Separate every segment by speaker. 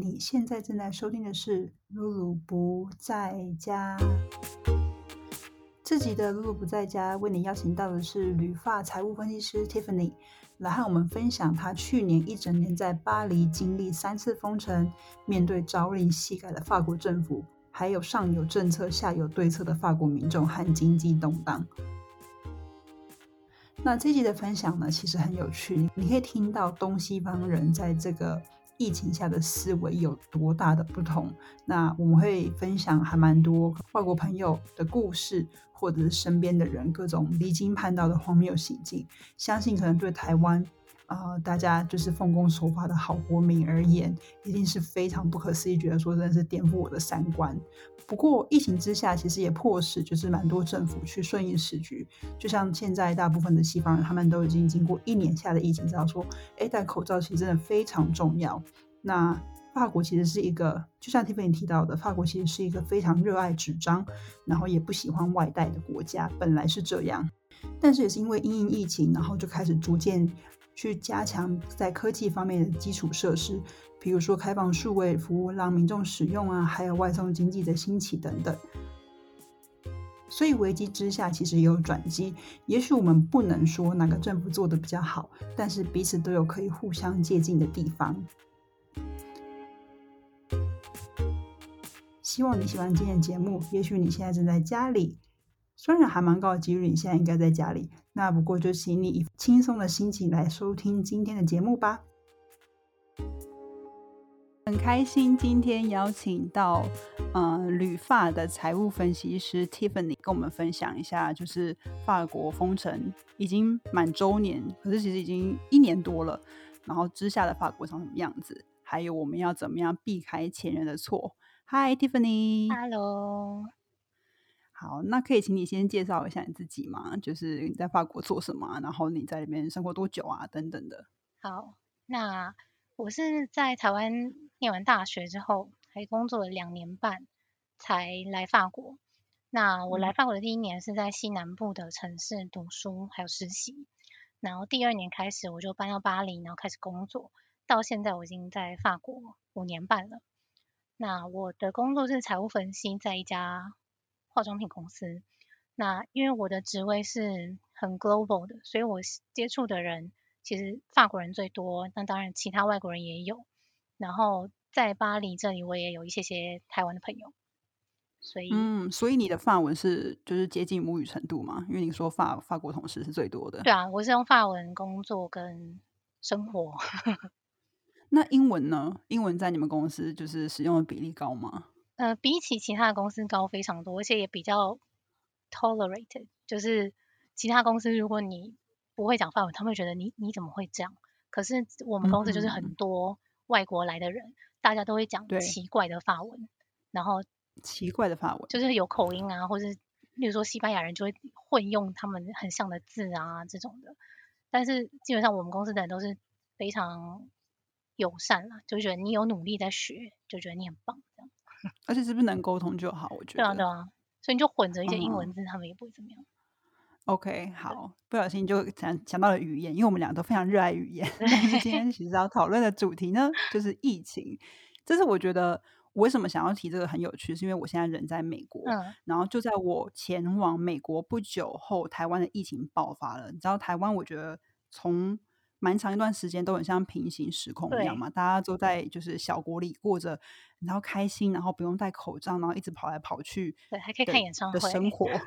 Speaker 1: 你现在正在收听的是《露露不在家》。这集的《露露不在家》为你邀请到的是旅发财务分析师 Tiffany，来和我们分享她去年一整年在巴黎经历三次封城，面对朝令夕改的法国政府，还有上有政策下有对策的法国民众和经济动荡。那这集的分享呢，其实很有趣，你可以听到东西方人在这个。疫情下的思维有多大的不同？那我们会分享还蛮多外国朋友的故事，或者是身边的人各种离经叛道的荒谬行径。相信可能对台湾啊，大家就是奉公守法的好国民而言，一定是非常不可思议，觉得说真的是颠覆我的三观。不过疫情之下，其实也迫使就是蛮多政府去顺应时局。就像现在大部分的西方人，他们都已经经过一年下的疫情，知道说，哎，戴口罩其实真的非常重要。那法国其实是一个，就像 Tiffany 提到的，法国其实是一个非常热爱纸张，然后也不喜欢外带的国家，本来是这样，但是也是因为因应疫情，然后就开始逐渐去加强在科技方面的基础设施。比如说开放数位服务让民众使用啊，还有外送经济的兴起等等。所以危机之下其实也有转机。也许我们不能说哪个政府做的比较好，但是彼此都有可以互相借鉴的地方。希望你喜欢今天的节目。也许你现在正在家里，虽然还蛮高的几率你现在应该在家里，那不过就请你以轻松的心情来收听今天的节目吧。很开心今天邀请到，呃，旅发的财务分析师 Tiffany 跟我们分享一下，就是法国封城已经满周年，可是其实已经一年多了，然后之下的法国长什么样子，还有我们要怎么样避开前人的错。？Hi
Speaker 2: Tiffany，Hello。
Speaker 1: 好，那可以请你先介绍一下你自己吗？就是你在法国做什么，然后你在里面生活多久啊，等等的。
Speaker 2: 好，那我是在台湾。念完大学之后，还工作了两年半，才来法国。那我来法国的第一年是在西南部的城市读书，还有实习。然后第二年开始，我就搬到巴黎，然后开始工作。到现在我已经在法国五年半了。那我的工作是财务分析，在一家化妆品公司。那因为我的职位是很 global 的，所以我接触的人其实法国人最多，那当然其他外国人也有。然后在巴黎这里，我也有一些些台湾的朋友，所以
Speaker 1: 嗯，所以你的法文是就是接近母语程度嘛？因为你说法法国同事是最多的。
Speaker 2: 对啊，我是用法文工作跟生活。
Speaker 1: 那英文呢？英文在你们公司就是使用的比例高吗？
Speaker 2: 呃，比起其他的公司高非常多，而且也比较 tolerated。就是其他公司如果你不会讲法文，他们会觉得你你怎么会这样？可是我们公司就是很多。外国来的人，大家都会讲奇怪的法文，然后
Speaker 1: 奇怪的法文
Speaker 2: 就是有口音啊，或者例如说西班牙人就会混用他们很像的字啊这种的。但是基本上我们公司的人都是非常友善啦，就觉得你有努力在学，就觉得你很棒这样。
Speaker 1: 而且是不是能沟通就好？我觉得
Speaker 2: 对啊对啊，所以你就混着一些英文字，他们也不会怎么样。
Speaker 1: OK，好，不小心就想想到了语言，因为我们两个都非常热爱语言。今天其实要讨论的主题呢，就是疫情。这是我觉得我为什么想要提这个很有趣，是因为我现在人在美国，然后就在我前往美国不久后，台湾的疫情爆发了。你知道台湾，我觉得从蛮长一段时间都很像平行时空一样嘛，大家都在就是小国里过着，然后开心，然后不用戴口罩，然后一直跑来跑去，
Speaker 2: 对，还可以看演唱会
Speaker 1: 的生活。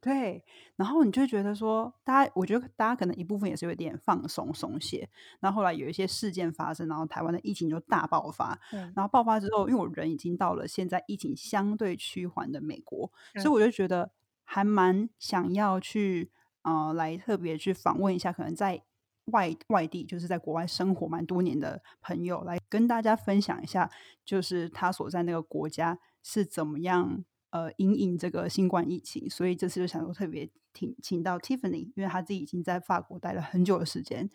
Speaker 1: 对，然后你就觉得说，大家，我觉得大家可能一部分也是有点放松松懈。然后后来有一些事件发生，然后台湾的疫情就大爆发。然后爆发之后，因为我人已经到了现在疫情相对趋缓的美国，所以我就觉得还蛮想要去呃来特别去访问一下，可能在外外地就是在国外生活蛮多年的朋友，来跟大家分享一下，就是他所在那个国家是怎么样。呃，隐隐这个新冠疫情，所以这次就想说特别请请到 Tiffany，因为他自己已经在法国待了很久的时间，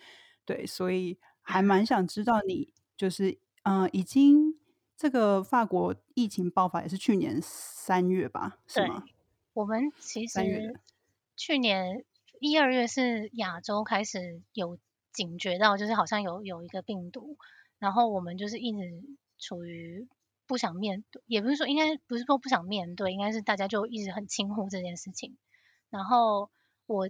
Speaker 1: 对，所以还蛮想知道你就是嗯，已经这个法国疫情爆发也是去年三月吧？是吗？
Speaker 2: 我们其实去年一二月是亚洲开始有警觉到，就是好像有有一个病毒，然后我们就是一直处于不想面对，也不是说应该不是说不想面对，应该是大家就一直很轻忽这件事情。然后我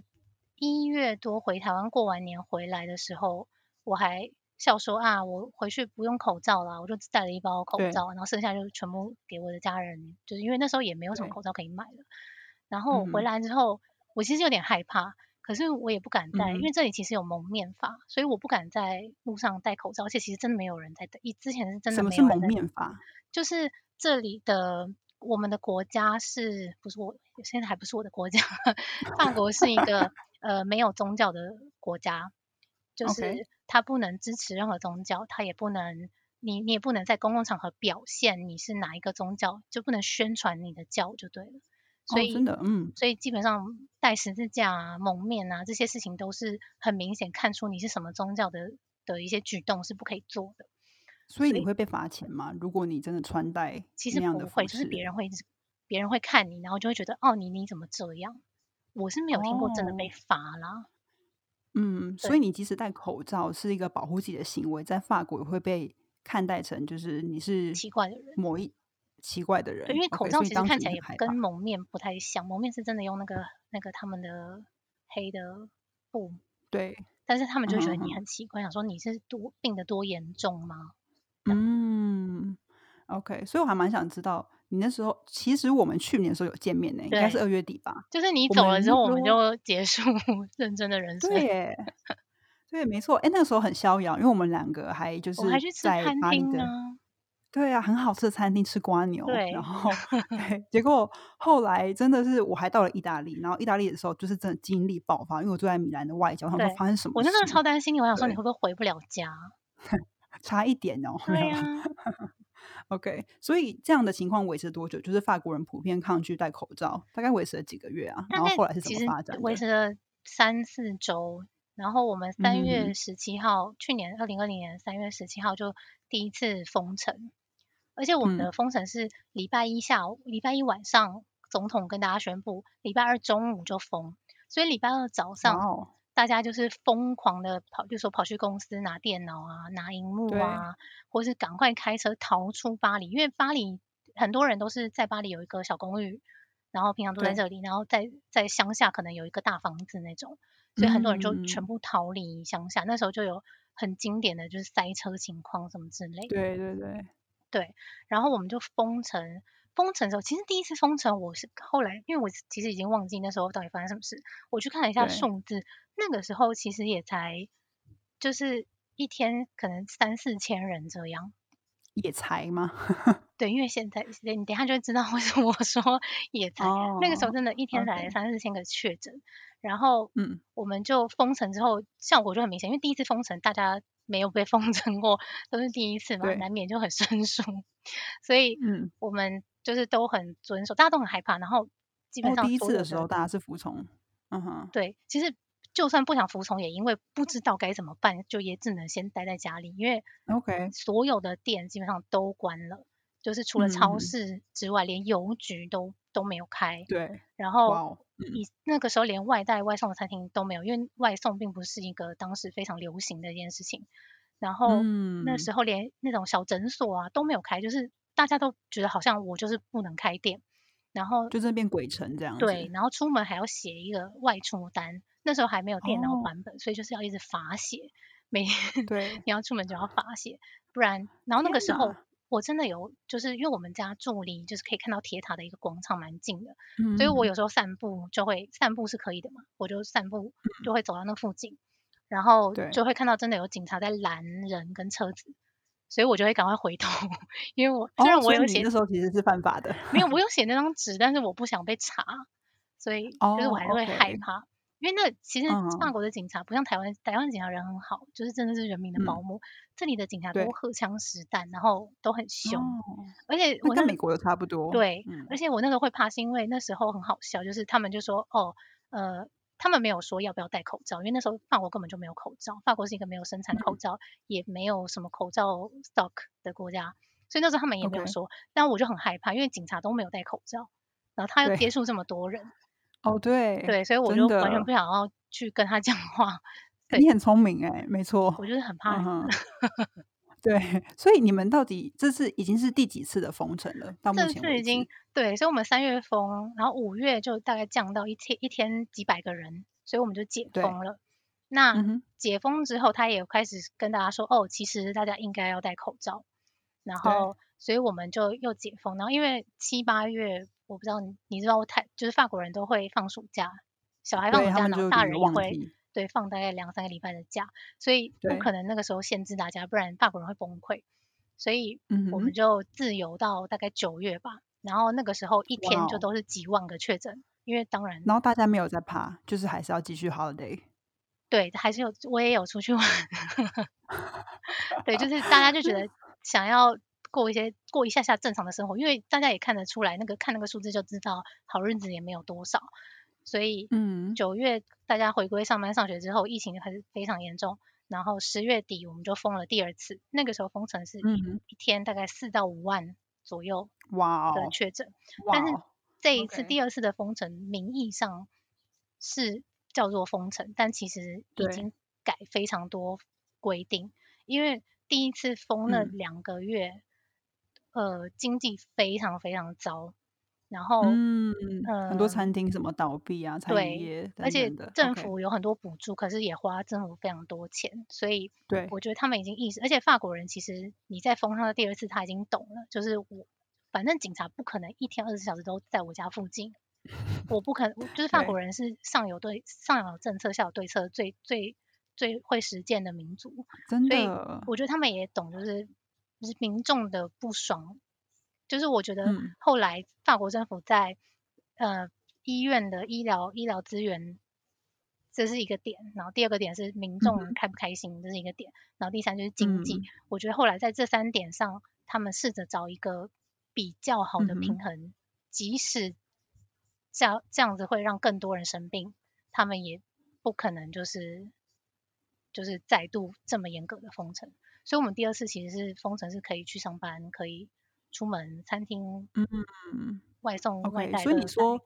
Speaker 2: 一月多回台湾过完年回来的时候，我还笑说啊，我回去不用口罩了，我就只带了一包口罩，然后剩下就全部给我的家人，就是因为那时候也没有什么口罩可以买了。然后我回来之后，我其实有点害怕。可是我也不敢戴，因为这里其实有蒙面法，所以我不敢在路上戴口罩。而且其实真的没有人在戴，以之前是真的没有。
Speaker 1: 什么是蒙面法？
Speaker 2: 就是这里的我们的国家是不是我现在还不是我的国家？法国是一个 呃没有宗教的国家，就是他不能支持任何宗教，他也不能你你也不能在公共场合表现你是哪一个宗教，就不能宣传你的教就对了。所以
Speaker 1: 真的，嗯，
Speaker 2: 所以基本上戴十字架啊、蒙面啊这些事情都是很明显看出你是什么宗教的的一些举动是不可以做的。
Speaker 1: 所以你会被罚钱吗？如果你真的穿戴
Speaker 2: 其实不会，就是别人会别人会看你，然后就会觉得哦，你你怎么这样？我是没有听过真的被罚啦。
Speaker 1: 嗯，所以你即使戴口罩是一个保护自己的行为，在法国也会被看待成就是你是
Speaker 2: 奇怪的人，
Speaker 1: 某一。奇怪的人，
Speaker 2: 对，因为口罩其实看起来也跟蒙面不太像，蒙面是真的用那个那个他们的黑的布，
Speaker 1: 对，
Speaker 2: 但是他们就觉得你很奇怪，想说你是多病的多严重吗？
Speaker 1: 嗯，OK，所以我还蛮想知道你那时候，其实我们去年的时候有见面呢，应该是二月底吧？
Speaker 2: 就是你走了之后，我们就结束 认真的人生，
Speaker 1: 对，对，没错，哎，那个时候很逍遥，因为我们两个还就是在巴黎的。对啊，很好吃的餐厅吃瓜牛，然后 对，结果后来真的是我还到了意大利，然后意大利的时候就是真的精力爆发，因为我住在米兰的外郊，他说发生什么？
Speaker 2: 我那时候超担心你，我想说你会不会回不了家？
Speaker 1: 差一点哦，
Speaker 2: 对啊。
Speaker 1: OK，所以这样的情况维持多久？就是法国人普遍抗拒戴口罩，大概维持了几个月啊？然后后来是怎么发展？
Speaker 2: 维持了三四周，然后我们三月十七号，去年二零二零年三月十七号就第一次封城。而且我们的封城是礼拜一下午、礼拜一晚上，总统跟大家宣布，礼拜二中午就封。所以礼拜二早上，大家就是疯狂的跑，就说跑去公司拿电脑啊、拿荧幕啊，或是赶快开车逃出巴黎。因为巴黎很多人都是在巴黎有一个小公寓，然后平常都在这里，然后在在乡下可能有一个大房子那种，所以很多人就全部逃离乡下。那时候就有很经典的就是塞车情况什么之类。
Speaker 1: 对对对。
Speaker 2: 对，然后我们就封城。封城的时候，其实第一次封城，我是后来，因为我其实已经忘记那时候到底发生什么事。我去看了一下数字，那个时候其实也才就是一天可能三四千人这样。
Speaker 1: 也才吗？
Speaker 2: 对，因为现在你等下就会知道为什么我说也才。那个时候真的一天才三四千个确诊，然后嗯，我们就封城之后效果就很明显，因为第一次封城大家。没有被封城过，都是第一次嘛，难免就很生疏。所以，嗯，我们就是都很遵守，大家都很害怕。然后，基本上
Speaker 1: 第一次的时候，大家是服从。嗯哼，
Speaker 2: 对，其实就算不想服从，也因为不知道该怎么办，就也只能先待在家里。因为
Speaker 1: ，OK，
Speaker 2: 所有的店基本上都关了，就是除了超市之外，连邮局都都没有开。
Speaker 1: 对，
Speaker 2: 然后。以那个时候连外带外送的餐厅都没有，因为外送并不是一个当时非常流行的一件事情。然后那时候连那种小诊所啊都没有开，就是大家都觉得好像我就是不能开店。然后
Speaker 1: 就这变鬼城这样。
Speaker 2: 对，然后出门还要写一个外出单，那时候还没有电脑版本，所以就是要一直罚写。每天
Speaker 1: 对
Speaker 2: 你要出门就要罚写，不然然后那个时候。我真的有，就是因为我们家住离就是可以看到铁塔的一个广场蛮近的，所以我有时候散步就会散步是可以的嘛，我就散步就会走到那附近，然后就会看到真的有警察在拦人跟车子，所以我就会赶快回头，因为我虽然我有写
Speaker 1: 那时候其实是犯法的，
Speaker 2: 没有我 有写那张纸，但是我不想被查，所以就是我还是会害怕。因为那其实法国的警察不像台湾，台湾警察人很好，就是真的是人民的保姆。这里的警察都荷枪实弹，然后都很凶，而且我
Speaker 1: 跟美国的差不多。
Speaker 2: 对，而且我那个会怕，是因为那时候很好笑，就是他们就说哦，呃，他们没有说要不要戴口罩，因为那时候法国根本就没有口罩，法国是一个没有生产口罩，也没有什么口罩 stock 的国家，所以那时候他们也没有说。但我就很害怕，因为警察都没有戴口罩，然后他又接触这么多人。
Speaker 1: 哦，对，
Speaker 2: 对，所以我就完全不想要去跟他 讲话。
Speaker 1: 你很聪明哎，没错，
Speaker 2: 我就是很怕。
Speaker 1: 对，所以你们到底这次已经是第几次的封城了？到目
Speaker 2: 这
Speaker 1: 前为
Speaker 2: 次已经，对，所以我们三月封，然后五月就大概降到一天一天几百个人，所以我们就解
Speaker 1: 对
Speaker 2: 封了。那
Speaker 1: 嗯哼，
Speaker 2: 解封之后，他也有开始跟大家说，哦，其实大家应该要戴口罩。然
Speaker 1: 对
Speaker 2: 后，所以我们就又解封。然后因为七八月，我不知道你你知道太，就是法国人都会放暑假，小孩放暑假，
Speaker 1: 对他们
Speaker 2: 然后大人也会，对放大概两三个礼拜的假，所以不可能那个时候限制大家，不然法国人会崩溃。所以
Speaker 1: 嗯，
Speaker 2: 我们就自由到大概九月吧，然后那个时候一天就都是几万个确诊，因为当然
Speaker 1: 然后大家没有在怕，就是还是要继续 holiday。
Speaker 2: 对还是有我也有出去玩，对，就是大家就觉得想要过一些过一下下正常的生活，因为大家也看得出来，那个看那个数字就知道好日子也没有多少，所以
Speaker 1: 嗯，
Speaker 2: 九月大家回归上班上学之后，疫情还是非常严重。然后十月底我们就封了第二次，那个时候封城是一、天大概四到五万左右
Speaker 1: 哇哦，
Speaker 2: 的确诊，
Speaker 1: 哇
Speaker 2: 但是
Speaker 1: 哦，
Speaker 2: 这一次第二次的封城，名义上是叫做封城，但其实已经改非常多规定，因为第一次封那
Speaker 1: 嗯。
Speaker 2: 两个月，呃，经济非常非常糟，然后、
Speaker 1: 嗯，很多
Speaker 2: 呃
Speaker 1: 餐厅什么倒闭啊，餐饮
Speaker 2: 对
Speaker 1: 业
Speaker 2: 而且政府有很多补助，可是也花政府非常多钱，所以
Speaker 1: 对。
Speaker 2: 我觉得他们已经意识，而且法国人其实你在封他的第二次他已经懂了，就是我反正警察不可能一天二十四小时都在我家附近，我不可能，就是 法国人是上有对上有政策下有对策最最最会实践的民族，
Speaker 1: 真的，
Speaker 2: 我觉得他们也懂，就是就是民众的不爽，就是我觉得
Speaker 1: 嗯
Speaker 2: 后来法国政府在呃医院的医疗医疗资源，这是一个点，然后第二个点是民
Speaker 1: 嗯
Speaker 2: 众开不开心，这是一个点，然后第三就是经济。
Speaker 1: 嗯
Speaker 2: 我觉得后来在这三点上，他们试着找一个比较好的平衡，即使这样这样子会让更多人生病，他们也不可能就是就是再度这么严格的封城。所以我们第二次其实是封城是可以去上班，可以出门，餐厅
Speaker 1: 嗯
Speaker 2: 外送、外带
Speaker 1: 所以你说。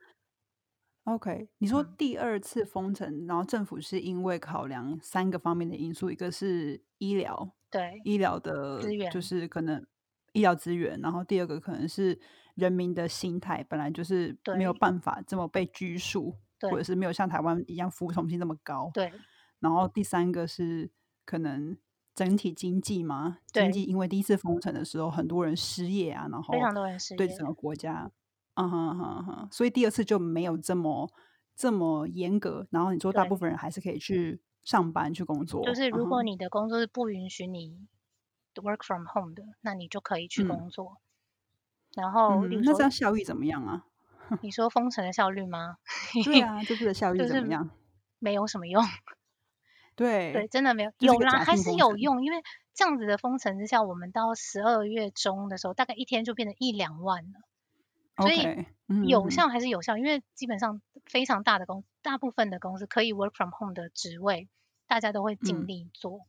Speaker 1: OK，你说
Speaker 2: 嗯。
Speaker 1: 第二次封城，然后政府是因为考量三个方面的因素，一个是医疗，
Speaker 2: 对
Speaker 1: 医疗的
Speaker 2: 资源。
Speaker 1: 就是可能医疗资源，然后第二个可能是人民的心态，本来就是没有
Speaker 2: 对。
Speaker 1: 办法这么被拘束，或者是没有像台湾一样服从性那么高。
Speaker 2: 对。
Speaker 1: 然后第三个是可能整体经济嘛，经
Speaker 2: 对
Speaker 1: 济因为第一次封城的时候，很多人失业啊，然后
Speaker 2: 非常多人失业
Speaker 1: 对整个国家，嗯哼嗯哼所以第二次就没有这么这么严格。然后你说大部分人还是可以去上班去工作，
Speaker 2: 就是如果你的工作是不允许你 work from home 的，那你就可以去
Speaker 1: 嗯
Speaker 2: 工作。然后，
Speaker 1: 那这样效益怎么样啊？
Speaker 2: 你说封城的效率吗？
Speaker 1: 对啊，这次的 效
Speaker 2: 率
Speaker 1: 怎么样？
Speaker 2: 没有什么用。
Speaker 1: 对
Speaker 2: 对，真的没有，有啦，还是有用，因为这样子的封城之下，我们到十二月中的时候，大概一天就变成一两万了。所以有效还是有效，因为基本上非常大的公，大部分的公司可以 work from home 的职位，大家都会尽
Speaker 1: 嗯
Speaker 2: 力做。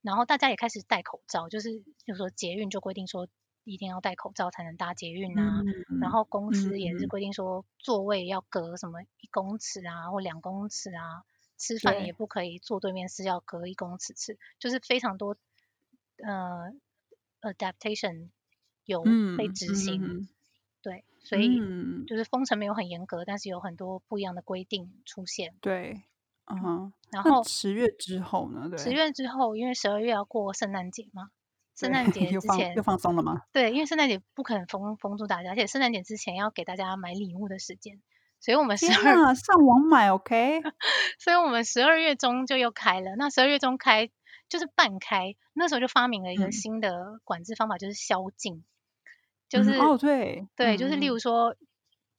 Speaker 2: 然后大家也开始戴口罩，就是比如说捷运就规定说一定要戴口罩才能搭捷运啊，
Speaker 1: 嗯
Speaker 2: 然后公司也是
Speaker 1: 嗯
Speaker 2: 规定说座位要隔什么一公尺啊或两公尺啊，吃饭也不可以坐对面是要隔一公尺吃，就是非常多呃 adaptation 有
Speaker 1: 嗯
Speaker 2: 被执行，
Speaker 1: 嗯
Speaker 2: 对，所以
Speaker 1: 嗯
Speaker 2: 就是封城没有很严格，但是有很多不一样的规定出现。
Speaker 1: 对，嗯哼。
Speaker 2: 然后
Speaker 1: 十月之后呢？对，
Speaker 2: 十月之后，因为十二月要过圣诞节嘛，圣诞节之前
Speaker 1: 放又放松了吗？
Speaker 2: 对，因为圣诞节不可能封封住大家，而且圣诞节之前要给大家买礼物的时间，所以我们十
Speaker 1: 天
Speaker 2: 二，
Speaker 1: 上网买 OK？
Speaker 2: 所以我们十二月中就又开了。那十二月中开就是半开，那时候就发明了一个
Speaker 1: 嗯
Speaker 2: 新的管制方法，就是宵禁，就是、
Speaker 1: 嗯哦，对
Speaker 2: 对，就是例
Speaker 1: 嗯
Speaker 2: 如说，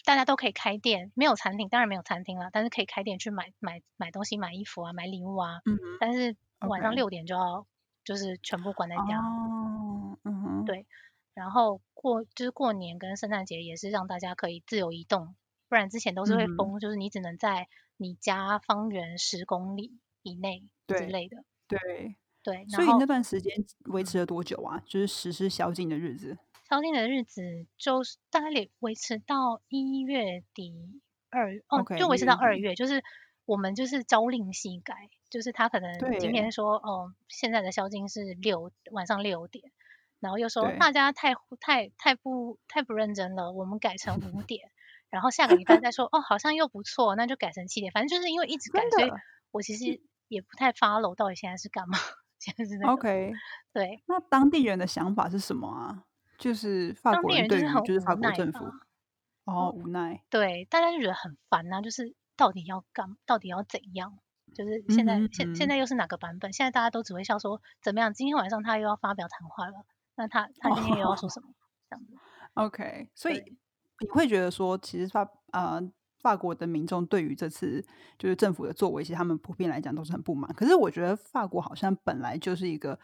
Speaker 2: 大家都可以开店，没有餐厅，当然没有餐厅了，但是可以开店去买买买东西、买衣服啊、买礼物啊。
Speaker 1: 嗯
Speaker 2: 但是晚上六点就要就是全部关在家，
Speaker 1: 哦，嗯哼，
Speaker 2: 对然后过就是过年跟圣诞节也是让大家可以自由移动，不然之前都是会封，就是你只能在你家方圆十公里以内之类的。
Speaker 1: 对，
Speaker 2: 对，
Speaker 1: 所以那段时间维持了多久啊？就是实施宵禁的日子。
Speaker 2: 宵禁的日子就是大概得维持到一月底二哦
Speaker 1: OK，
Speaker 2: 就维持到二月，就是我们就是朝令夕改，就是他可能今天说哦，现在的宵禁是六晚上六点，然后又说大家太太太不太不认真了，我们改成五 点，然后下个礼拜再说哦，好像又不错，那就改成七点，反正就是因为一直改，所以我其实也不太 follow 到底现在是干嘛，现在是那个
Speaker 1: OK，
Speaker 2: 对，
Speaker 1: 那当地人的想法是什么啊？就是法国人对
Speaker 2: 人就是很无
Speaker 1: 于就是法国政府哦无奈，
Speaker 2: 对，大家就觉得很烦呐、就是到底要干，到底要怎样？就是现在、现
Speaker 1: 嗯
Speaker 2: 现在又是哪个版本？现在大家都只会笑说怎么样？今天晚上他又要发表谈话了，那他他今天又要说 什么？这样子。
Speaker 1: OK，所以
Speaker 2: 对
Speaker 1: 你会觉得说，其实法呃法国的民众对于这次就是政府的作为，其实他们普遍来讲都是很不满。可是我觉得法国好像本来就是一个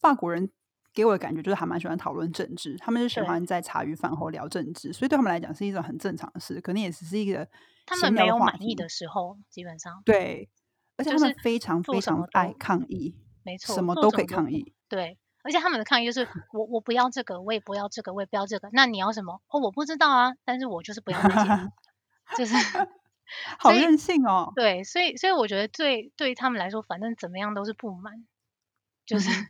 Speaker 1: 法国人给我的感觉就是还蛮喜欢讨论政治，他们就喜欢在茶余饭后聊政治，所以对他们来讲是一种很正常的事，可能也只是一个
Speaker 2: 他们没有满意
Speaker 1: 的
Speaker 2: 时候，基本上
Speaker 1: 对，而且他们非常非常爱抗议，
Speaker 2: 没错，
Speaker 1: 什么都可以抗议。
Speaker 2: 对，而且他们的抗议就是我我不要这个，我也不要这个，我也不要这个。那你要什么？哦，我不知道啊，但是我就是不要这些，就是
Speaker 1: 好任性哦！
Speaker 2: 对，所以所以我觉得对对他们来说，反正怎么样都是不满，就是。
Speaker 1: 嗯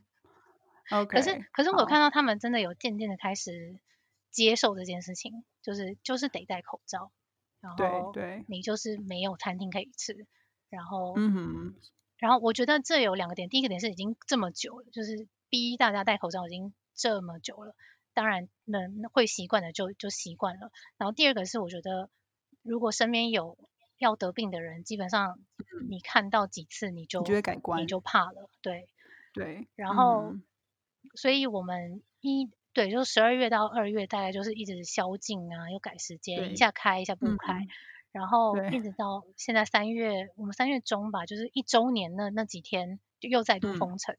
Speaker 1: OK，
Speaker 2: 可是可是我看到他们真的有渐渐的开始接受这件事情，就是就是得戴口罩，然后
Speaker 1: 对，
Speaker 2: 你就是没有餐厅可以吃，然后
Speaker 1: 嗯哼，
Speaker 2: 然后我觉得这有两个点，第一个点是已经这么久了，就是逼大家戴口罩已经这么久了，当然能会习惯的就就习惯了。然后第二个是我觉得，如果身边有要得病的人，基本上你看到几次你就
Speaker 1: 就会改观
Speaker 2: 你就怕了，对。
Speaker 1: 对，
Speaker 2: 然后
Speaker 1: 嗯。
Speaker 2: 所以我们一对，就十二月到二月大概就是一直宵禁啊，又改时间，一下开一下不开，
Speaker 1: 嗯。
Speaker 2: 然后一直。到现在三月，我们三月中吧，就是一周年那那几天就又再度
Speaker 1: 嗯。
Speaker 2: 封城，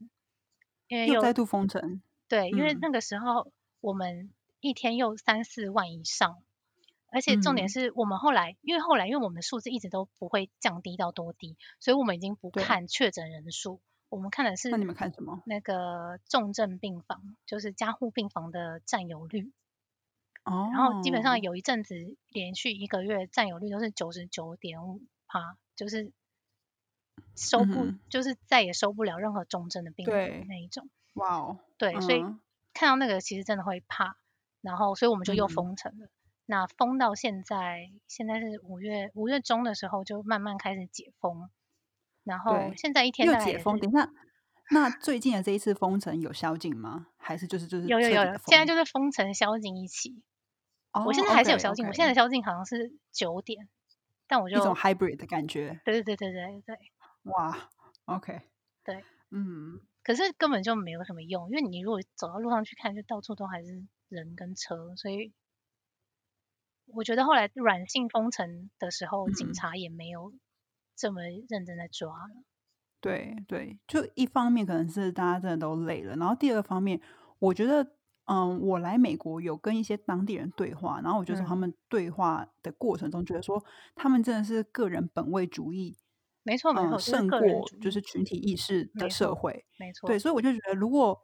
Speaker 2: 因为又
Speaker 1: 又再度封城，
Speaker 2: 对，因为
Speaker 1: 嗯。
Speaker 2: 那个时候我们一天又三四万以上，而且重点
Speaker 1: 嗯。
Speaker 2: 是我们后来，因为后来因为我们的数字一直都不会降低到多低，所以我们已经不看确诊人数，我们看的是
Speaker 1: 那你们看什么？
Speaker 2: 那个重症病房，就是加护病房的占有率。
Speaker 1: 哦，
Speaker 2: 然后基本上有一阵子连续一个月占有率都是九十九点五趴，就是收不、
Speaker 1: 嗯
Speaker 2: 就是再也收不了任何重症的病
Speaker 1: 对
Speaker 2: 人那一种。
Speaker 1: 哇哦，
Speaker 2: 对，所以
Speaker 1: 嗯
Speaker 2: 看到那个其实真的会怕，然后所以我们就又
Speaker 1: 嗯
Speaker 2: 封城了。那封到现在，现在是五月五月中的时候就慢慢开始解封，然后现在一天
Speaker 1: 又解封。等一下，那最近的这一次封城有宵禁吗？还是就是就是
Speaker 2: 有有有现在就是封城宵禁一起。
Speaker 1: 哦
Speaker 2: 我现在还是有宵禁，我现在的宵禁好像是九点，但我就
Speaker 1: 一种 hybrid 的感觉，
Speaker 2: 对对对对对对，
Speaker 1: 哇，OK，
Speaker 2: 对，
Speaker 1: 嗯，
Speaker 2: 可是根本就没有什么用，因为你如果走到路上去看，就到处都还是人跟车，所以我觉得后来软性封城的时候，警
Speaker 1: 嗯。
Speaker 2: 察也没有这么认真在抓了。
Speaker 1: 对对，就一方面可能是大家真的都累了，然后第二个方面，我觉得，嗯，我来美国有跟一些当地人对话，然后我就从他
Speaker 2: 嗯。
Speaker 1: 们对话的过程中，觉得说他们真的是个人本位主义，嗯，
Speaker 2: 没错没错，就是
Speaker 1: 胜过就是群体意识的社会。
Speaker 2: 没错，
Speaker 1: 对，所以我就觉得，如果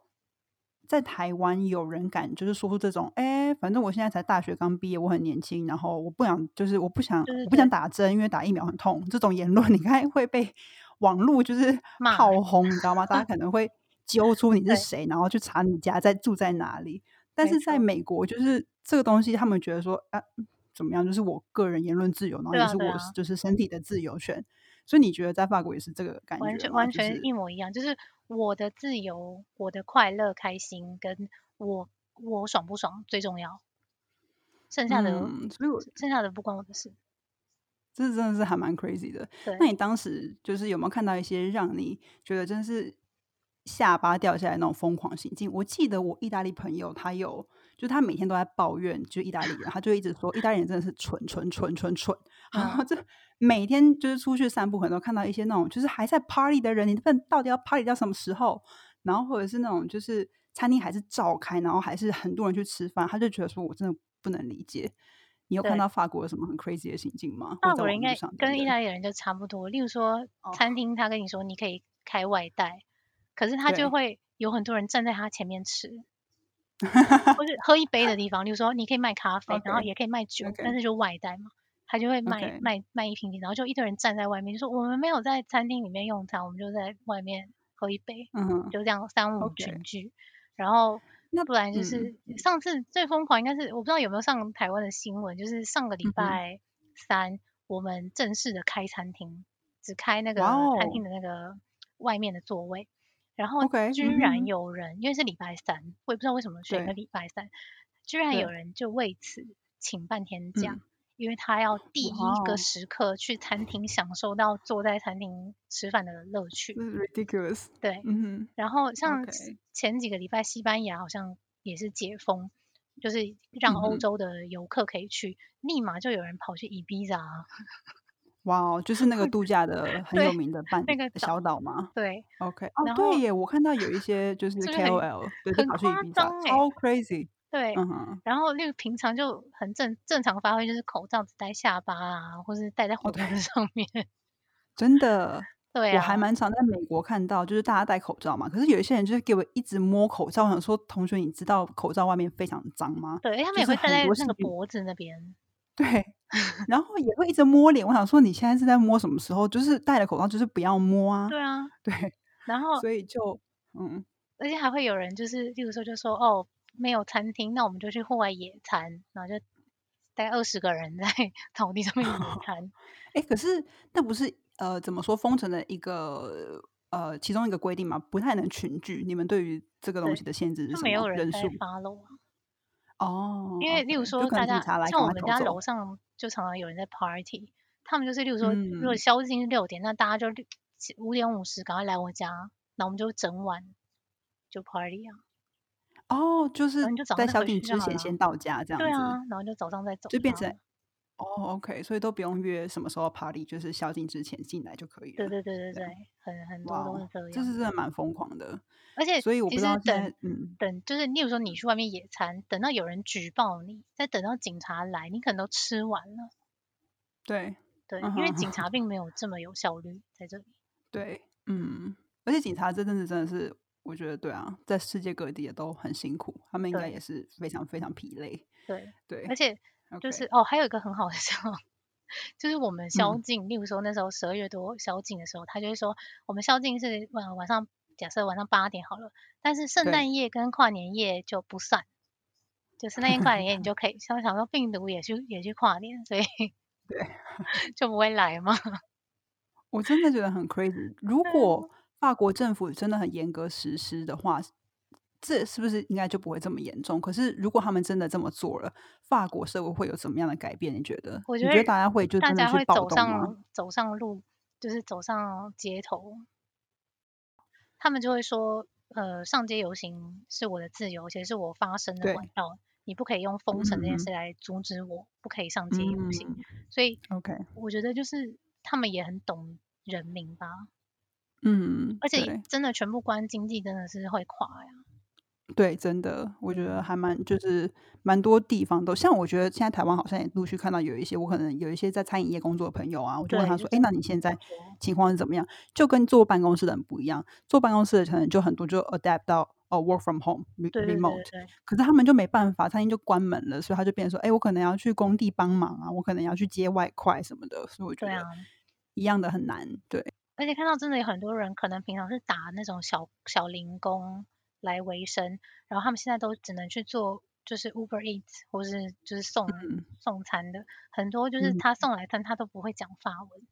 Speaker 1: 在台湾有人敢就是说出这种，哎，反正我现在才大学刚毕业，我很年轻，然后我不想就是我不想我不想打针，因为打疫苗很痛，这种言论 你看会被网络就是炮轰，你知道吗？大家 可能会揪出你是谁，然后去查你家在住在哪里。但是在美国，就是这个东西，他们觉得说啊，怎么样，就是我个人言论自由，然后也是我就是身体的自由权。所以你觉得在法国也是这个感觉
Speaker 2: 完全完全一模一样，就是我的自由、我的快乐、开心，跟我我爽不爽最重要，剩下的、
Speaker 1: 嗯，所以我
Speaker 2: 剩下的不关我的事。
Speaker 1: 这真的是还蛮 crazy 的。
Speaker 2: 对
Speaker 1: 那你当时就是有没有看到一些让你觉得真是下巴掉下来那种疯狂行径？我记得我意大利朋友他有，就他每天都在抱怨，就意大利人，他就一直说意大利人真的是蠢蠢蠢蠢蠢，然后这每天就是出去散步，可能都看到一些那种就是还在 party 的人，你问到底要 party 到什么时候？然后或者是那种就是餐厅还是照开，然后还是很多人去吃饭，他就觉得说我真的不能理解。你有看到法国有什么很 crazy 的行径吗？或
Speaker 2: 法国人应该跟意大利人就差不多，例如说
Speaker 1: 哦
Speaker 2: 餐厅他跟你说你可以开外带，可是他就会有很多人站在他前面吃，或者喝一杯的地方，例如说你可以卖咖啡，然后也可以卖酒但是就外带嘛，他就会卖卖卖一瓶酒，然后就一堆人站在外面，就说我们没有在餐厅里面用餐，我们就在外面喝一杯，
Speaker 1: 嗯，
Speaker 2: 就这样三五群聚。然后
Speaker 1: 那
Speaker 2: 不然就是、上次最疯狂应该是我不知道有没有上台湾的新闻，就是上个礼拜三、我们正式的开餐厅，只开那个餐厅的那个外面的座位。然后居然有人，因为是礼拜三，我也不知道为什么选个
Speaker 1: 对
Speaker 2: 礼拜三，居然有人就为此请半天假，
Speaker 1: 嗯
Speaker 2: 因为他要第一个时刻去餐厅享受到坐在餐厅吃饭的乐趣。
Speaker 1: 这是 ridiculous。
Speaker 2: 对，
Speaker 1: 嗯
Speaker 2: 然后像前几个礼拜，西班牙好像也是解封，就是让欧洲的游客可以去，立马就有人跑去伊比萨啊。
Speaker 1: 哼，哇哦，就是那个 度假的很有
Speaker 2: 对
Speaker 1: 名的半
Speaker 2: 那个岛
Speaker 1: 小岛吗
Speaker 2: 对
Speaker 1: ，？OK，哦，
Speaker 2: 然后
Speaker 1: 对耶，我看到有一些就 是 KOL，对，就
Speaker 2: 很
Speaker 1: 跑去
Speaker 2: 张欸
Speaker 1: 超 crazy。
Speaker 2: 对，
Speaker 1: 嗯哼，
Speaker 2: 然后那个平常就很正正常发挥，就是口罩只戴下巴啊，或是戴在胡
Speaker 1: 哦对
Speaker 2: 子 上面。
Speaker 1: 真的，
Speaker 2: 对啊，
Speaker 1: 我还蛮常在美国看到，就是大家戴口罩嘛，可是有一些人就是给我一直摸口罩，我想说，同学，你知道口罩外面非常脏吗？
Speaker 2: 对，他们
Speaker 1: 就是很
Speaker 2: 也会戴在
Speaker 1: 多细菌
Speaker 2: 那个脖子那边。
Speaker 1: 对，然后也会一直摸脸。我想说，你现在是在摸什么时候？就是戴了口罩，就是不要摸啊。
Speaker 2: 对啊，
Speaker 1: 对，
Speaker 2: 然后
Speaker 1: 所以就嗯，
Speaker 2: 而且还会有人就是，例如说就说哦，没有餐厅，那我们就去户外野餐，然后就大概二十个人在 草地上面野 餐。
Speaker 1: 哎，可是那不是呃怎么说封城的一个呃其中一个规定嘛，不太能群聚。你们对于这个东西的限制是什么？
Speaker 2: 有人
Speaker 1: 数哦，
Speaker 2: 因为例如说大家像我们家楼。上就常常有人在 party，他们就是例如说，如果
Speaker 1: 嗯。
Speaker 2: 宵禁是六点，那大家就六五点五十赶快来我家，然后我们就整晚就 party 啊，
Speaker 1: 哦，就是在宵禁之前先到家这。样子。
Speaker 2: 对啊，然后就早上再走，
Speaker 1: 就变成哦，OK，所以都不用约什么时候 party，就是宵禁之前进来就可以了。
Speaker 2: 对对对对对，很很多都是这样，
Speaker 1: 这是真的蛮疯狂的。
Speaker 2: 而且
Speaker 1: 所以我不
Speaker 2: 其实
Speaker 1: 知道
Speaker 2: 等
Speaker 1: 嗯，
Speaker 2: 等，就是例如说你去外面野餐，等到有人举报你，再等到警察来，你可能都吃完了。
Speaker 1: 对
Speaker 2: 对，因为警察并没有这么有效率在这里。
Speaker 1: 对，嗯，而且警察这阵子真的是，我觉得对啊，在世界各地也都很辛苦，他们应该也是非常非常疲累。
Speaker 2: 对，
Speaker 1: 对，
Speaker 2: 而且就是哦，还有一个很好的时候，就是我们宵
Speaker 1: 嗯
Speaker 2: 禁，例如说那时候十二月多宵禁的时候，他就会说我们宵禁是晚晚上，假设晚上八点好了，但是圣诞夜跟跨年夜就不算。就是那天、跨年夜，你就可以想想说病毒也去也去跨年，所以
Speaker 1: 对
Speaker 2: 就不会来嘛。
Speaker 1: 我真的觉得很 crazy。如果法国政府真的很严格实施的话，这是不是应该就不会这么严重？可是如果他们真的这么做了，法国社会会有什么样的改变？你觉得？
Speaker 2: 我觉得
Speaker 1: 觉得大家会就
Speaker 2: 大
Speaker 1: 真的去暴
Speaker 2: 家会走
Speaker 1: 动
Speaker 2: 走上路，就是走上街头，他们就会说，呃，上街游行是我的自由，而且是我发声的管道，你不可以用封城这件
Speaker 1: 嗯
Speaker 2: 事来阻止我，不可以上街游行。
Speaker 1: 嗯
Speaker 2: 所以
Speaker 1: ，OK，
Speaker 2: 我觉得就是他们也很懂人民吧，
Speaker 1: 嗯，
Speaker 2: 而且真的全部关经济真的是会垮呀。
Speaker 1: 对，真的，我觉得
Speaker 2: 嗯。
Speaker 1: 还蛮就是蛮多地方都像我觉得现在台湾好像也陆续看到有一些我可能有一些在餐饮业工作的朋友啊，我就问他说，哎，
Speaker 2: 就是
Speaker 1: 那你现在情况是怎么样？就跟坐办公室的人不一样，坐办公室的可能就很多就 adapt 到哦 work from home
Speaker 2: 对对对
Speaker 1: remote，可是他们就没办法，餐厅就关门了，所以他就变成说，哎，我可能要去工地帮忙啊，我可能要去接外快什么的，所以我觉得
Speaker 2: 啊。
Speaker 1: 一样的很难，对，
Speaker 2: 而且看到真的有很多人可能平常是打那种小小零工来维生，然后他们现在都只能去做就是 Uber Eats 或是就是送、
Speaker 1: 嗯，
Speaker 2: 送餐的，很多就是
Speaker 1: 嗯。
Speaker 2: 他送来餐他都不会讲法文，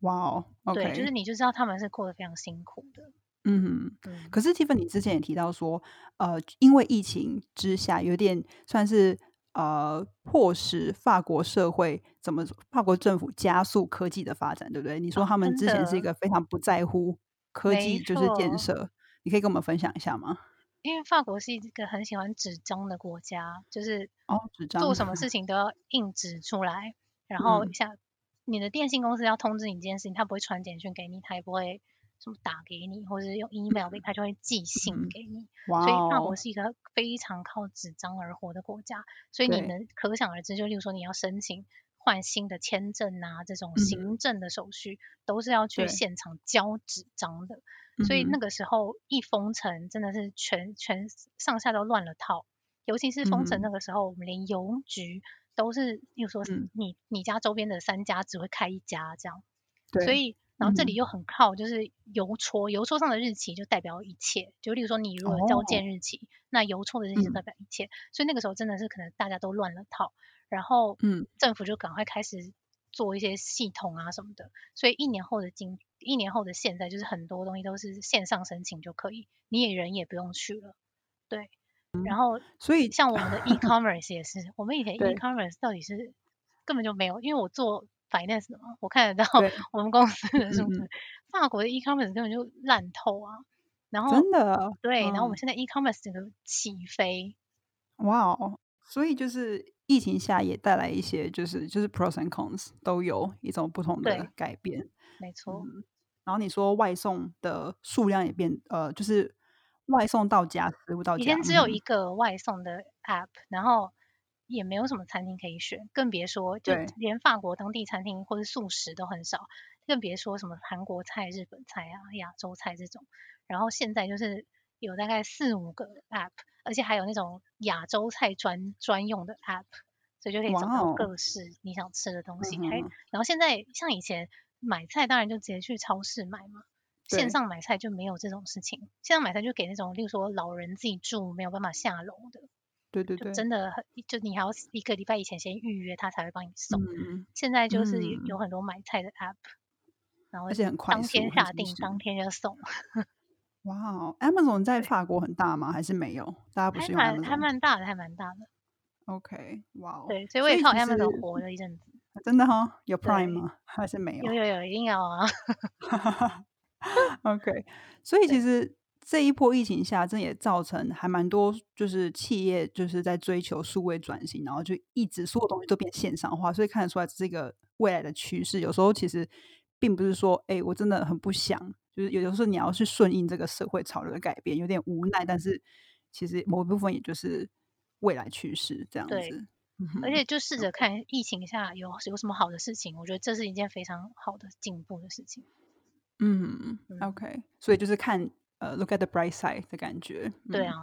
Speaker 1: 哇哦
Speaker 2: 对，就是你就知道他们是过得非常辛苦的，
Speaker 1: 嗯。
Speaker 2: 嗯，
Speaker 1: 可是 Tiffany 之前也提到说，呃，因为疫情之下，有点算是呃迫使法国社会怎么法国政府加速科技的发展，对不对？你说
Speaker 2: 哦
Speaker 1: 他们之前是一
Speaker 2: 的。
Speaker 1: 个非常不在乎科技就是建
Speaker 2: 错。
Speaker 1: 设，你可以跟我们分享一下吗？
Speaker 2: 因为法国是一个很喜欢纸张的国家，就是
Speaker 1: 哦，纸张
Speaker 2: 做什么事情都要印纸出来，然后
Speaker 1: 嗯
Speaker 2: 像你的电信公司要通知你这件事情，他不会传简讯给你，他也不会什么打给你，或者是用 email 给他，就会寄信
Speaker 1: 嗯
Speaker 2: 给你。
Speaker 1: 哇
Speaker 2: 所以法
Speaker 1: 哦
Speaker 2: 国，是一个非常靠纸张而活的国家，所以你能可想而知，就例如说你要申请换新的签证啊，这种行政的手续、都是要去现场交纸张的。所以那个时候一封城，真的是全全上下都乱了套。尤其是封城那个时候，我们连邮局都是，又说你你家周边的三家只会开一家这样，所以然后这里又很靠就是邮戳，邮戳上的日期就代表一切，就例如说你如果交件日期，那邮戳的日期就代表一切，所以那个时候真的是可能大家都乱了套，然后嗯，政府就赶快开始做一些系统啊什么的，所以一年后的今一年后的现在，就是很多东西都是线上申请就可以，你也人也不用去了，对。然后，
Speaker 1: 所以
Speaker 2: 像我们的 e-commerce 也是，我们以前 e-commerce 到底是根本就没有，因为我做 finance 的嘛，我看得到我们公司的数字，法国的 e-commerce 根本就烂透啊。然后
Speaker 1: 真的
Speaker 2: 对，然后我们现在 e-commerce 整个起飞。
Speaker 1: 哇哦，所以就是疫情下也带来一些，就是就是 pros and cons 都有一种不同的改变。
Speaker 2: 没错。
Speaker 1: 然后你说外送的数量也变，呃，就是。外送到家，食物到家。
Speaker 2: 以前只有一个外送的 app，然后也没有什么餐厅可以选，更别说就连法国当地餐厅或者素食都很少，更别说什么韩国菜、日本菜啊、亚洲菜这种。然后现在就是有大概四五个 app，而且还有那种亚洲菜专专用的 app，所以就可以找到各式你想吃的东西。还然后现在像以前买菜，当然就直接去超市买嘛。线上买菜就没有这种事情，线上买菜就给那种，例如说老人自己住没有办法下楼的，
Speaker 1: 对对对，
Speaker 2: 真的很，就你还要一个礼拜以前先预约，他才会帮你送。现在就是有很多买菜的 app，然后
Speaker 1: 而且很快，
Speaker 2: 当天下定，当天就送。
Speaker 1: 哇，Amazon 在法国很大吗？还是没有？大家不是用 Amazon？
Speaker 2: 还蛮大的，还蛮大的。
Speaker 1: OK，哇，
Speaker 2: 对，所以我也靠 Amazon 活了一阵子。
Speaker 1: 真的哈？有 Prime 吗？还是没有？
Speaker 2: 有有有，一定要啊！
Speaker 1: OK，所以其实这一波疫情下，这也造成还蛮多，就是企业就是在追求数位转型，然后就一直所有东西都变线上化，所以看得出来这是一个未来的趋势。有时候其实并不是说，哎，我真的很不想，就是有的时候你要去顺应这个社会潮流的改变，有点无奈，但是其实某一部分也就是未来趋势这样子。
Speaker 2: 而且就试着看疫情下有有什么好的事情，我觉得这是一件非常好的进步的事情。
Speaker 1: 嗯，OK，所以就是看呃，look at the bright side 的感觉。
Speaker 2: 对啊，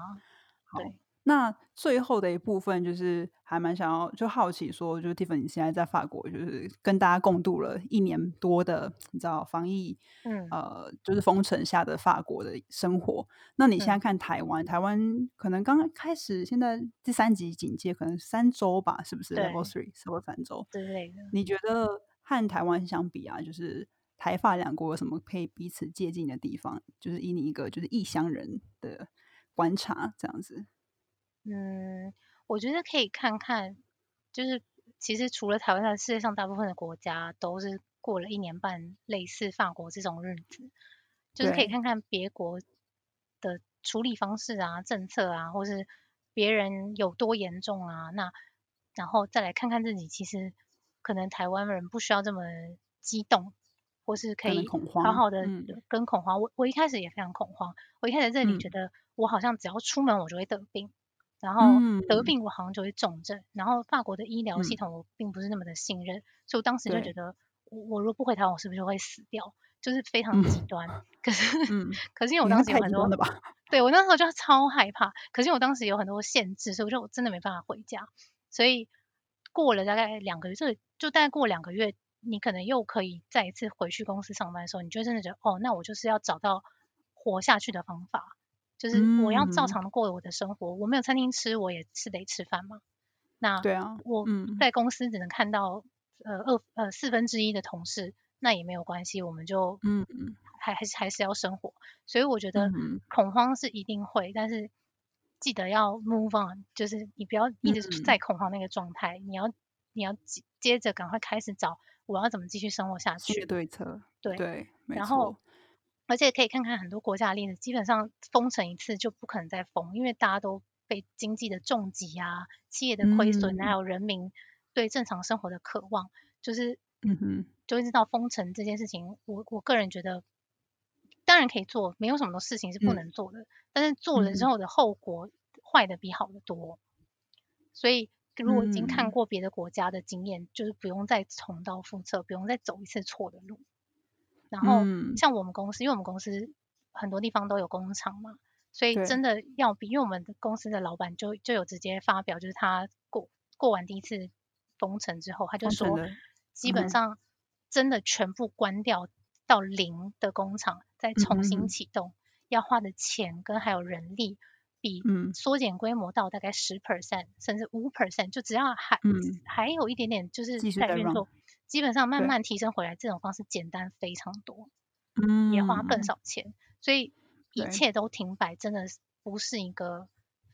Speaker 1: 好。那最后的一部分就是还蛮想要就好奇说，就是 Tiffany 现在在法国，就是跟大家共度了一年多的你知道防疫，嗯，呃，就是封城下的法国的生活。那你现在看台湾，台湾可能刚刚开始，现在第三级警戒可能三周吧，是不是？Level three 是不三周
Speaker 2: 之类的？
Speaker 1: 你觉得和台湾相比啊，就是？台法两国有什么可以彼此接近的地方？就是以你一个就是异乡人的观察，这样子。
Speaker 2: 嗯，我觉得可以看看，就是其实除了台湾，在世界上大部分的国家都是过了一年半类似法国这种日子，就是可以看看别国的处理方式啊、政策啊，或是别人有多严重啊，那然后再来看看自己，其实可能台湾人不需要这么激动。或是可以好好的跟恐慌，我我一开始也非常恐慌。我一开始这里觉得我好像只要出门我就会得病，然后得病我好像就会重症。然后法国的医疗系统我并不是那么的信任，所以我当时就觉得我我如果不回台湾，我是不是就会死掉？就是非常极端。可是可是因为我当时有很多对我那时候就超害怕。可是我当时有很多限制，所以我就真的没办法回家。所以过了大概两个月，这就大概过两个月。你可能又可以再一次回去公司上班的时候，你就真的觉得哦，那我就是要找到活下去的方法，就是我要照常的过我的生活。我没有餐厅吃，我也是得吃饭嘛。那
Speaker 1: 对啊，
Speaker 2: 我在公司只能看到呃二呃四分之一的同事，那也没有关系，我们就嗯嗯还还是还是要生活。所以我觉得恐慌是一定会，但是记得要 move on，就是你不要一直在恐慌那个状态，你要你要接着赶快开始找。我要怎么继续生活下去？
Speaker 1: 对策，
Speaker 2: 对
Speaker 1: 对，
Speaker 2: 然后，而且可以看看很多国家的例子，基本上封城一次就不可能再封，因为大家都被经济的重击啊、企业的亏损，还有人民对正常生活的渴望，就是嗯哼，就会知道封城这件事情。我我个人觉得，当然可以做，没有什么事情是不能做的，但是做了之后的后果坏的比好的多，所以。如果已经看过别的国家的经验，就是不用再重蹈覆辙，不用再走一次错的路。然后像我们公司，因为我们公司很多地方都有工厂嘛，所以真的要比，因为我们的公司的老板就就有直接发表，就是他过过完第一次封城之后，他就说基本上真的全部关掉到零的工厂，再重新启动，要花的钱跟还有人力。比
Speaker 1: 嗯。
Speaker 2: 缩减规模到大概十 percent 甚至五 percent，就只要还、
Speaker 1: 嗯。
Speaker 2: 还有一点点就是
Speaker 1: 在
Speaker 2: 在运作，基本上慢慢提升回来，这种方式简单非常多，
Speaker 1: 嗯，
Speaker 2: 也花更少钱，所以一切都停摆，真的是不是一个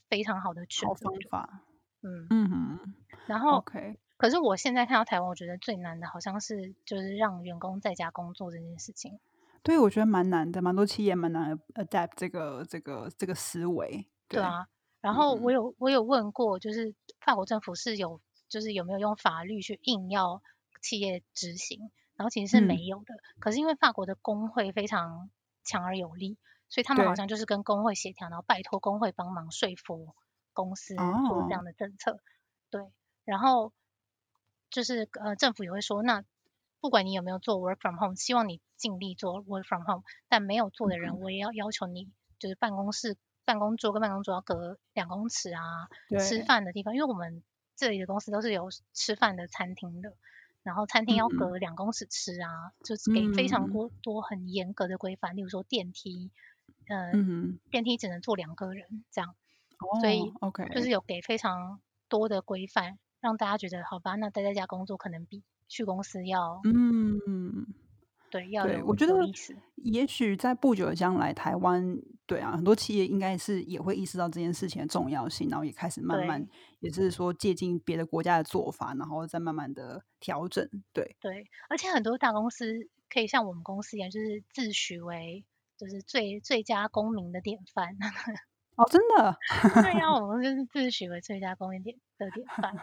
Speaker 2: 非常好的选
Speaker 1: 好
Speaker 2: 择。
Speaker 1: 方法。
Speaker 2: 嗯，
Speaker 1: 嗯
Speaker 2: 然后
Speaker 1: ，OK，
Speaker 2: 可是我现在看到台湾，我觉得最难的好像是就是让员工在家工作这件事情。
Speaker 1: 对，我觉得蛮难的，蛮多企业蛮难 adapt 这个这个这个思维。
Speaker 2: 对啊，然后
Speaker 1: 嗯
Speaker 2: 我有我有问过，就是法国政府是有就是有没有用法律去硬要企业执行，然后其实是没
Speaker 1: 嗯。
Speaker 2: 有的。可是因为法国的工会非常强而有力，所以他们好像就是跟工会协调，然后拜托工会帮忙说服公司做
Speaker 1: 哦
Speaker 2: 这样的政策。对，然后就是呃政府也会说，那不管你有没有做 work from home，希望你尽力做 work from home，但没有做的人，
Speaker 1: 嗯。
Speaker 2: 我也要要求你就是办公室办公桌跟办公桌要隔两公尺啊，吃饭的地方，因为我们这里的公司都是有吃饭的餐厅的，然后餐厅要
Speaker 1: 嗯
Speaker 2: 隔两公尺吃啊，就是给非常
Speaker 1: 嗯。
Speaker 2: 多多很严格的规范，例如说电梯，呃，
Speaker 1: 嗯，
Speaker 2: 电梯只能坐两个人这样，
Speaker 1: 哦
Speaker 2: 所以
Speaker 1: ，OK，
Speaker 2: 就是有给非常多的规范，让大家觉得好吧，那待在家工作可能比去公司要、
Speaker 1: 嗯，
Speaker 2: 对要
Speaker 1: 对，
Speaker 2: 有
Speaker 1: 我觉得也许在不久的将来，台湾对啊，很多企业应该是也会意识到这件事情的重要性，然后也开始慢慢
Speaker 2: 对，
Speaker 1: 也是说借鉴别的国家的做法，然后再慢慢的调整。对，
Speaker 2: 对，而且很多大公司可以像我们公司一样，就是自诩为就是最最佳公民的典范。
Speaker 1: 哦，真的，
Speaker 2: 对呀、我们就是自诩为最佳公民典的典范。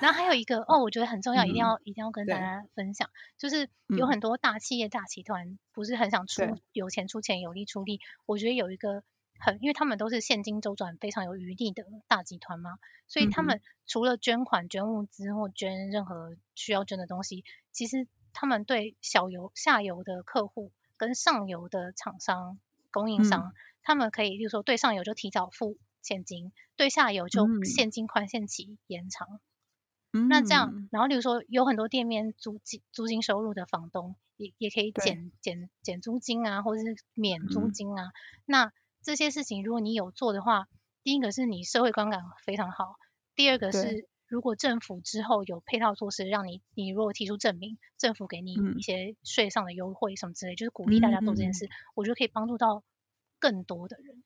Speaker 2: 然后还有一个哦，我觉得很重要，一定
Speaker 1: 嗯
Speaker 2: 要一定要跟大家分享，就是有
Speaker 1: 嗯。
Speaker 2: 很多大企业、大集团不是很想出有钱出钱，有力出力。我觉得有一个很，因为他们都是现金周转非常有余力的大集团嘛，所以他们除了捐款、捐物资或捐任何需要捐的东西，其实他们对小游、下游的客户跟上游的厂商、供应
Speaker 1: 嗯。
Speaker 2: 商，他们可以，例如说对上游就提早付现金，对下游就
Speaker 1: 嗯。
Speaker 2: 现金宽限期延长。那这样
Speaker 1: 嗯，
Speaker 2: 然后例如说有很多店面租金租金收入的房东也也可以
Speaker 1: 对。
Speaker 2: 减减减租金啊，或者是免租
Speaker 1: 嗯。
Speaker 2: 金啊。那这些事情如果你有做的话，第一个是你社会观感非常好，第二个是如果政府之后有配套措施让你，你如果提出证明，政府给你
Speaker 1: 嗯。
Speaker 2: 一些税上的优惠什么之类，就是鼓励大家做这件
Speaker 1: 嗯。
Speaker 2: 事，我觉得可以帮助到更多的人。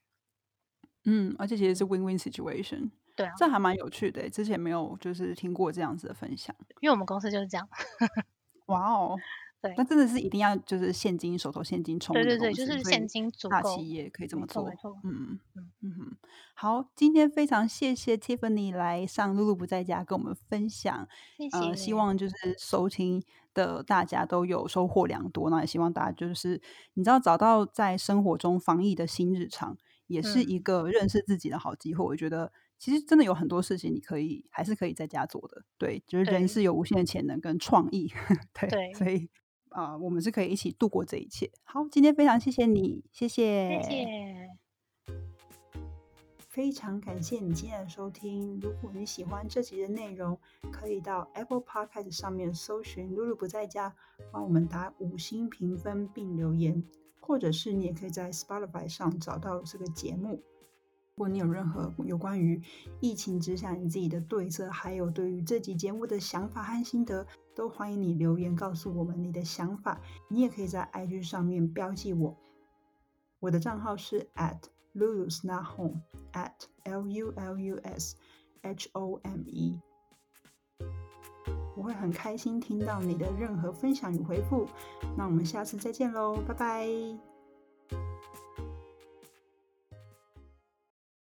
Speaker 1: 嗯，而且其实是 win-win situation，
Speaker 2: 对啊，
Speaker 1: 这还蛮有趣的，欸之前没有就是听过这样子的分享。
Speaker 2: 因为我们公司就是这样。
Speaker 1: 哇哦，
Speaker 2: 对
Speaker 1: 那真的是一定要就是现金手头现金充
Speaker 2: 对对对，就是现金足够
Speaker 1: 大企。业可以这么做嗯
Speaker 2: 嗯
Speaker 1: 嗯哼，好，今天非常谢谢 Tiffany 来上露露不在家跟我们分享，
Speaker 2: 谢谢。
Speaker 1: 呃，希望就是收听的大家都有收获良多，那也希望大家就是你知道找到在生活中防疫的新日常，也是
Speaker 2: 嗯
Speaker 1: 一个认识自己的好机会。我觉得其实真的有很多事情你可以还是可以在家做的，对，就是人是有无限的潜能跟创意，对，
Speaker 2: 对
Speaker 1: 所以啊、我们是可以一起度过这一切。好，今天非常谢谢你，谢谢，
Speaker 2: 谢谢。
Speaker 1: 非常感谢你今天的收听。如果你喜欢这集的内容，可以到 Apple Podcast 上面搜寻“露露不在家”，帮我们打五星评分并留言，或者是你也可以在 Spotify 上找到这个节目。如果你有任何有关于疫情之下你自己的对策，还有对于这集节目的想法和心得，都欢迎你留言告诉我们你的想法。你也可以在 IG 上面标记我，我的账号是 at lulus not home at l u l u s h o m e。我会很开心听到你的任何分享与回复。那我们下次再见喽，拜拜。